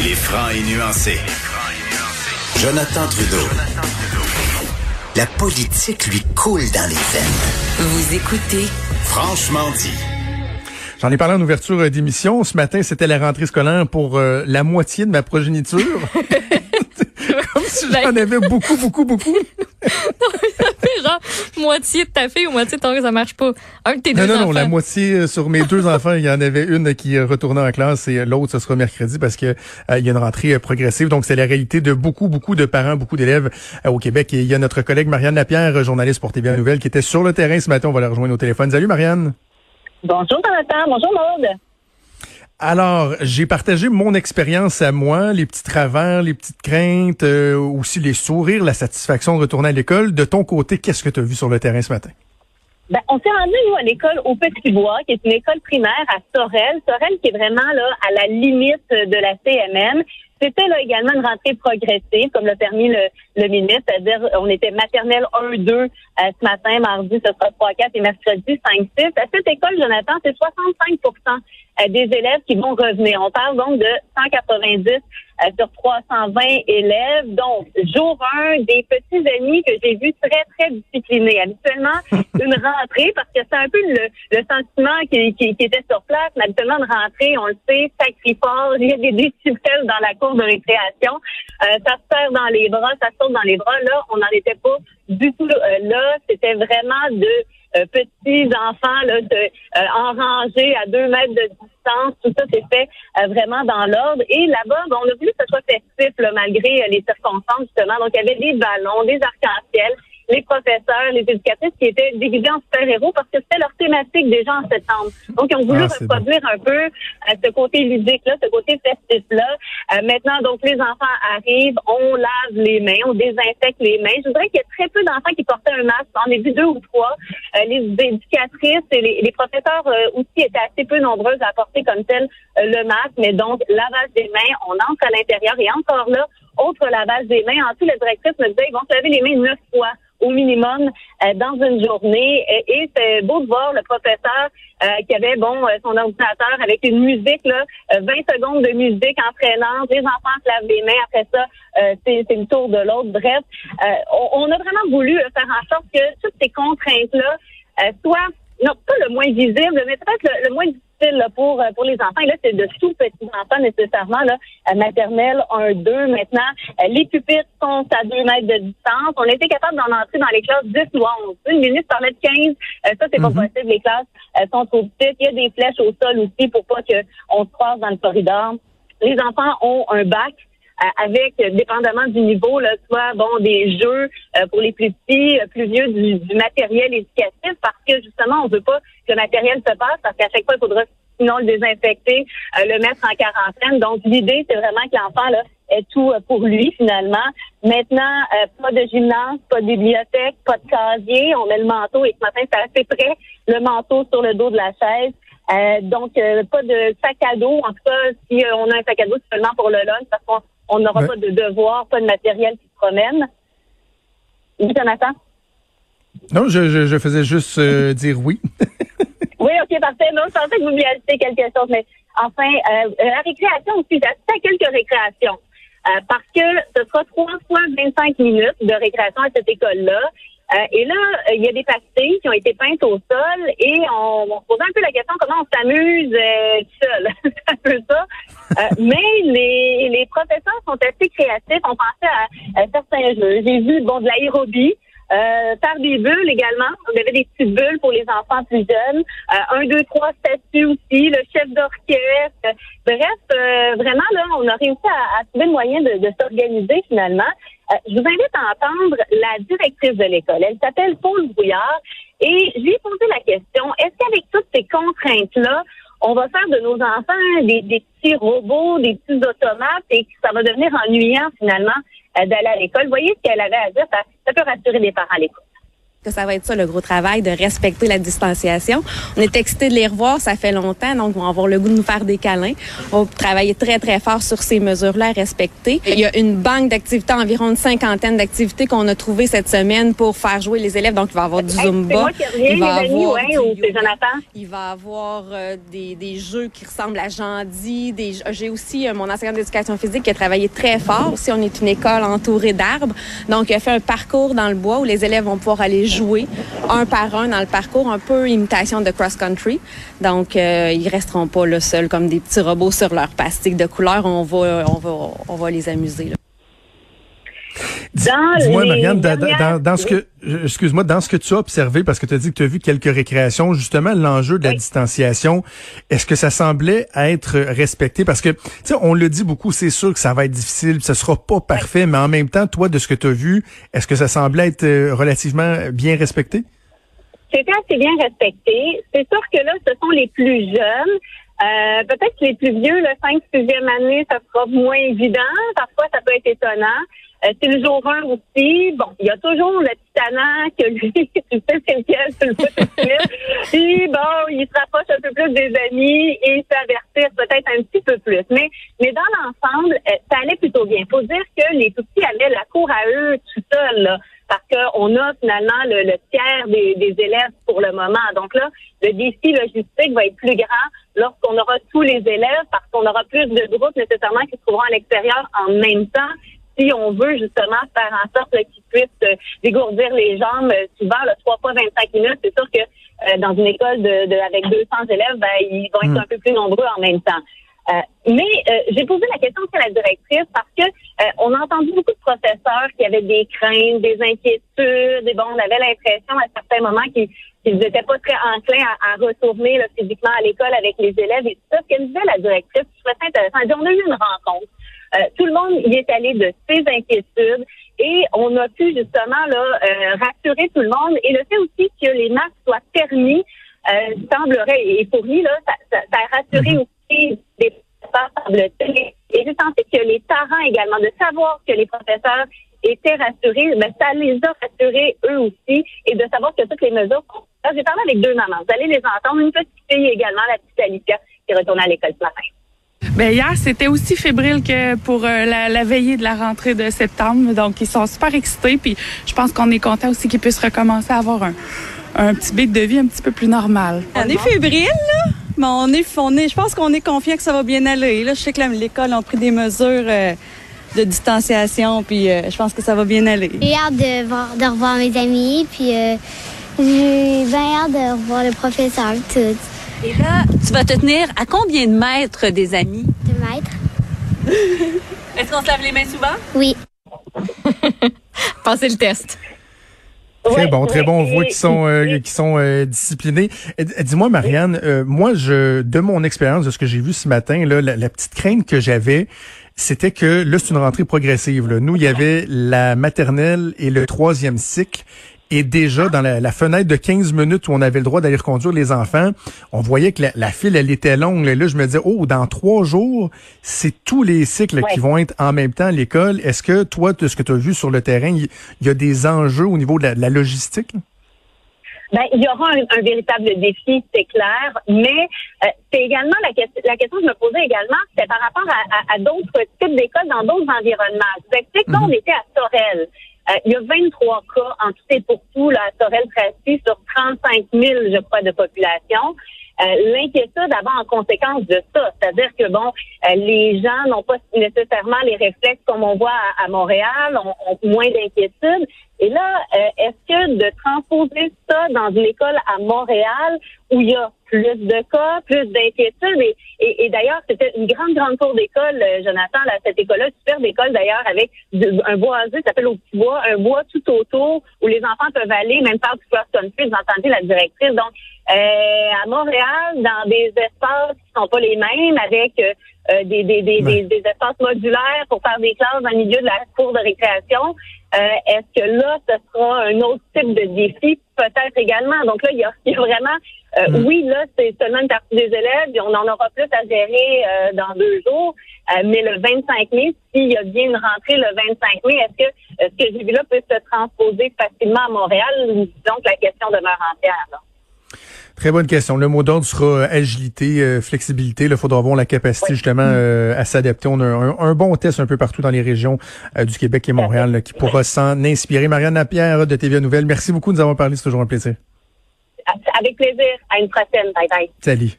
Il est franc et nuancé. Jonathan Trudeau. La politique lui coule dans les veines. Vous écoutez Franchement dit. J'en ai parlé en ouverture d'émission. Ce matin, c'était la rentrée scolaire pour euh, la moitié de ma progéniture. Comme si j'en avais beaucoup, beaucoup, beaucoup. Genre moitié de ta fille ou moitié de ton gars, ça marche pas. Un de tes Non, deux non, enfants. non, la moitié euh, sur mes deux enfants, il y en avait une qui retournait en classe et euh, l'autre, ce sera mercredi parce que euh, il y a une rentrée euh, progressive. Donc, c'est la réalité de beaucoup, beaucoup de parents, beaucoup d'élèves euh, au Québec. Et il y a notre collègue Marianne Lapierre, journaliste pour TVA Nouvelle, qui était sur le terrain ce matin. On va la rejoindre au téléphone. Salut, Marianne. Bonjour Jonathan, bonjour Maude. Alors, j'ai partagé mon expérience à moi, les petits travers, les petites craintes, euh, aussi les sourires, la satisfaction de retourner à l'école. De ton côté, qu'est-ce que tu as vu sur le terrain ce matin? Ben, on s'est rendu nous à l'école au Petit Bois, qui est une école primaire à Sorel. Sorel qui est vraiment là à la limite de la CMM. C'était là également une rentrée progressive, comme l'a permis le, le ministre, c'est-à-dire on était maternelle 1-2 euh, ce matin, mardi ce sera 3-4 et mercredi 5-6. À cette école, Jonathan, c'est 65% euh, des élèves qui vont revenir. On parle donc de 190 euh, sur 320 élèves. Donc, jour 1, des petits amis que j'ai vus très, très disciplinés. Habituellement, une rentrée, parce que c'est un peu le, le sentiment qui, qui, qui était sur place, mais habituellement, une rentrée, on le sait, sacré fort, il y a des décibels dans la cour de récréation. Euh, ça se dans les bras, ça saute dans les bras. Là, on n'en était pas du tout euh, là. C'était vraiment de euh, petits enfants là, de, euh, en rangée à deux mètres de distance. Tout ça s'est fait euh, vraiment dans l'ordre. Et là-bas, ben, on a voulu que ce soit festif là, malgré euh, les circonstances, justement. Donc, il y avait des ballons, des arcs-en-ciel les professeurs, les éducatrices qui étaient déguisés en super-héros parce que c'était leur thématique déjà en septembre. Donc, ils ont voulu Ah, reproduire un peu euh, ce côté ludique-là, ce côté festif-là. Euh, maintenant, donc, les enfants arrivent, on lave les mains, on désinfecte les mains. Je voudrais qu'il y ait très peu d'enfants qui portaient un masque. On a vu deux ou trois. Euh, les éducatrices et les, les professeurs euh, aussi étaient assez peu nombreuses à porter comme tel euh, le masque. Mais donc, lavage des mains, on entre à l'intérieur et encore là, autre lavage des mains. En tout, la directrice me disait, ils vont se laver les mains neuf fois au minimum euh, dans une journée. Et, c'est beau de voir le professeur euh, qui avait bon euh, son ordinateur avec une musique là, euh, 20 secondes de musique entraînante. Les enfants se lavent les mains. Après ça, euh, c'est le tour de l'autre. Bref, euh, on, on a vraiment voulu euh, faire en sorte que toutes ces contraintes là euh, soient non pas le moins visible, mais peut-être le, le moins difficile là, pour euh, pour les enfants. Et là, c'est de tout petits enfants nécessairement là, euh, maternelle 1, 2. Maintenant, euh, les pupitres sont à 2 mètres de distance. On a été capable d'en entrer dans les classes 10 ou 11. Une minute parlait de 15. Euh, ça, c'est pas possible. Les classes sont trop petites. Il y a des flèches au sol aussi pour pas que on se croise dans le corridor. Les enfants ont un bac avec, euh, dépendamment du niveau, là, soit bon des jeux euh, pour les plus petits, euh, plus vieux, du, du matériel éducatif, parce que justement, on veut pas que le matériel se passe, parce qu'à chaque fois, il faudra sinon le désinfecter, euh, le mettre en quarantaine. Donc, l'idée, c'est vraiment que l'enfant là ait tout euh, pour lui, finalement. Maintenant, euh, pas de gymnase, pas de bibliothèque, pas de casier. On met le manteau et ce matin, c'est assez près, le manteau sur le dos de la chaise. Euh, donc, euh, pas de sac à dos. En tout cas, si euh, on a un sac à dos, c'est seulement pour le lunch, parce qu'on on n'aura pas de devoir, pas de matériel qui se promène. Oui, Jonathan? Non, je, je, je faisais juste euh, dire oui. Oui, OK, parfait. Non, je pensais que vous vouliez ajouter quelque chose, mais enfin, euh, la récréation aussi, j'ai assisté à quelques récréations. Euh, parce que ce sera trois fois 25 minutes de récréation à cette école-là. Euh, et là, euh, il y a des pastilles qui ont été peintes au sol et on, on se posait un peu la question comment on s'amuse euh, seul. c'est un peu ça. Euh, mais les, les professeurs sont assez créatifs. On pensait à, à certains jeux. J'ai vu bon de l'aérobie. Euh, faire des bulles également. On avait des petites bulles pour les enfants plus jeunes. Euh, un, deux, trois statues aussi, le chef d'orchestre. Euh, Bref, euh, vraiment, là, on a réussi à, à trouver le moyen de, de s'organiser finalement. Euh, je vous invite à entendre la directrice de l'école. Elle s'appelle Paul Brouillard. Et je lui ai posé la question, est-ce qu'avec toutes ces contraintes-là, on va faire de nos enfants des, petits robots, des petits automates et que ça va devenir ennuyant finalement euh, d'aller à l'école? Voyez ce qu'elle avait à dire, ça, ça peut rassurer les parents à l'école. Que ça va être ça le gros travail de respecter la distanciation. On est excité de les revoir, ça fait longtemps, donc on va avoir le goût de nous faire des câlins. On va travailler très très fort sur ces mesures-là à respecter. Il y a une banque d'activités, environ une cinquantaine d'activités qu'on a trouvées cette semaine pour faire jouer les élèves. Donc il va y avoir du zumba, il va avoir il va avoir des, des, jeux qui ressemblent à Jandy. J'ai aussi euh, mon enseignant d'éducation physique qui a travaillé très fort. Si on est une école entourée d'arbres, donc il a fait un parcours dans le bois où les élèves vont pouvoir aller jouer un par un dans le parcours, un peu imitation de cross-country. Donc, euh, ils resteront pas là seuls comme des petits robots sur leur plastique de couleur. On va, les amuser. Dis-moi, Marianne, dans, ce que, excuse-moi, dans ce que tu as observé, parce que tu as dit que tu as vu quelques récréations, justement, l'enjeu de la distanciation, est-ce que ça semblait être respecté? Parce que, tu sais, on le dit beaucoup, c'est sûr que ça va être difficile, ce sera pas parfait, mais en même temps, toi, de ce que tu as vu, est-ce que ça semblait être euh, relativement bien respecté? C'était assez bien respecté. C'est sûr que là, ce sont les plus jeunes. Euh, peut-être que les plus vieux, le 5 6e année, ça sera moins évident. Parfois, ça peut être étonnant. Euh, c'est le jour 1 aussi. Bon, il y a toujours le titanant que lui, tu sais c'est lequel, tu le suite. Puis bon, il se rapproche un peu plus des amis et s'avertir peut-être un petit peu plus. Mais mais dans l'ensemble, euh, ça allait plutôt bien. Faut dire que les tout petits avaient la cour à eux tout seuls, là, parce qu'on a finalement le, tiers des, des, élèves pour le moment. Donc là, le défi logistique va être plus grand lorsqu'on aura tous les élèves, parce qu'on aura plus de groupes nécessairement qui se trouveront à l'extérieur en même temps si on veut justement faire en sorte qu'ils puissent euh, dégourdir les jambes, euh, souvent là, trois fois 25 minutes, c'est sûr que euh, dans une école de, avec 200 élèves, ben, ils vont être hmm. un peu plus nombreux en même temps. mais j'ai posé la question à la directrice parce que on a entendu beaucoup de professeurs qui avaient des craintes, des inquiétudes, et bon, on avait l'impression à certains moments qu'ils n'étaient pas très enclins à, retourner physiquement à l'école avec les élèves et tout ça. Ce qu'elle disait la directrice, je trouvais ça intéressant. Elle dit, on a eu une rencontre. Euh, tout le monde y est allé de ses inquiétudes et on a pu justement là euh, rassurer tout le monde. Et le fait aussi que les masques soient permis euh, semblerait, et pour lui, là, ça, ça, a rassuré mhm. aussi les professeurs. Et j'ai senti que les parents également, de savoir que les professeurs étaient rassurés, mais ça les a rassurés eux aussi, et de savoir que toutes les mesures J'ai parlé avec deux mamans. Vous allez les entendre. Une petite fille également, la petite Alicia, qui est retournée à l'école ce matin. Ben hier, c'était aussi fébrile que pour euh, la, veillée de la rentrée de septembre. Donc, ils sont super excités. Puis, je pense qu'on est content aussi qu'ils puissent recommencer à avoir un, un petit beat de vie un petit peu plus normal. On est fébrile, là. Mais on est, on est, je pense qu'on est confiant que ça va bien aller. Là, je sais que l'école a pris des mesures euh, de distanciation, puis euh, je pense que ça va bien aller. J'ai hâte de, voir, de revoir mes amis, puis j'ai bien hâte de revoir le professeur, tout. Et là, tu vas te tenir à combien de mètres des amis? Deux mètres. Est-ce qu'on se lave les mains souvent? Oui. Passez le test. Très bon, très bon. On voit qu'ils sont euh, qui sont euh, disciplinés. Dis-moi, Marianne, euh, moi, je de mon expérience de ce que j'ai vu ce matin, là, la, petite crainte que j'avais, c'était que là, c'est une rentrée progressive. Nous, il y avait la maternelle et le troisième cycle. Et déjà, dans la, fenêtre de 15 minutes où on avait le droit d'aller conduire les enfants, on voyait que la, file, elle était longue. Et là, je me disais, oh, dans trois jours, c'est tous les cycles qui vont être en même temps à l'école. Est-ce que toi, de ce que tu as vu sur le terrain, il y, a des enjeux au niveau de la, logistique? Ben, il y aura un, véritable défi, c'est clair, mais euh, c'est également la, question, la question que je me posais également, c'est par rapport à, d'autres types d'écoles dans d'autres environnements. Je vous explique, quand mhm. on était à Sorel, euh, il y a 23 cas en tout et pour tout là, à Sorel-Tracy sur 35 000, je crois, de population. Euh, l'inquiétude avant en conséquence de ça, c'est-à-dire que bon, euh, les gens n'ont pas nécessairement les réflexes comme on voit à, Montréal, ont, ont moins d'inquiétude. Et là, est-ce que de transposer ça dans une école à Montréal où il y a plus de cas, plus d'inquiétudes. Et, et, d'ailleurs, c'était une grande, grande cour d'école, euh, Jonathan, là, cette école-là, super d'école d'ailleurs, avec un boisé qui s'appelle au petit bois, un bois tout autour où les enfants peuvent aller, même faire du cross-country, vous entendez la directrice. Donc, euh, à Montréal, dans des espaces qui sont pas les mêmes, avec euh, des, des, des, des, espaces modulaires pour faire des classes dans le milieu de la cour de récréation, est-ce que là, ce sera un autre type de défi? Peut-être également. Donc là, il y a, il y a vraiment Euh, Mm. Oui, là, c'est seulement une partie des élèves, et on en aura plus à gérer euh, dans deux jours. Euh, mais le 25 mai, s'il y a bien une rentrée le 25 mai, est-ce que euh, ce que j'ai vu là peut se transposer facilement à Montréal? Donc, la question demeure entière. Là? Très bonne question. Le mot d'ordre sera euh, agilité, euh, flexibilité. Il faudra avoir la capacité justement euh, à s'adapter. On a un, un bon test un peu partout dans les régions euh, du Québec et Montréal là, qui pourra s'en inspirer. Marianne Lapierre de TVA Nouvelle, merci beaucoup de nous avoir parlé. C'est toujours un plaisir. Avec plaisir. À une prochaine. Bye bye. Salut.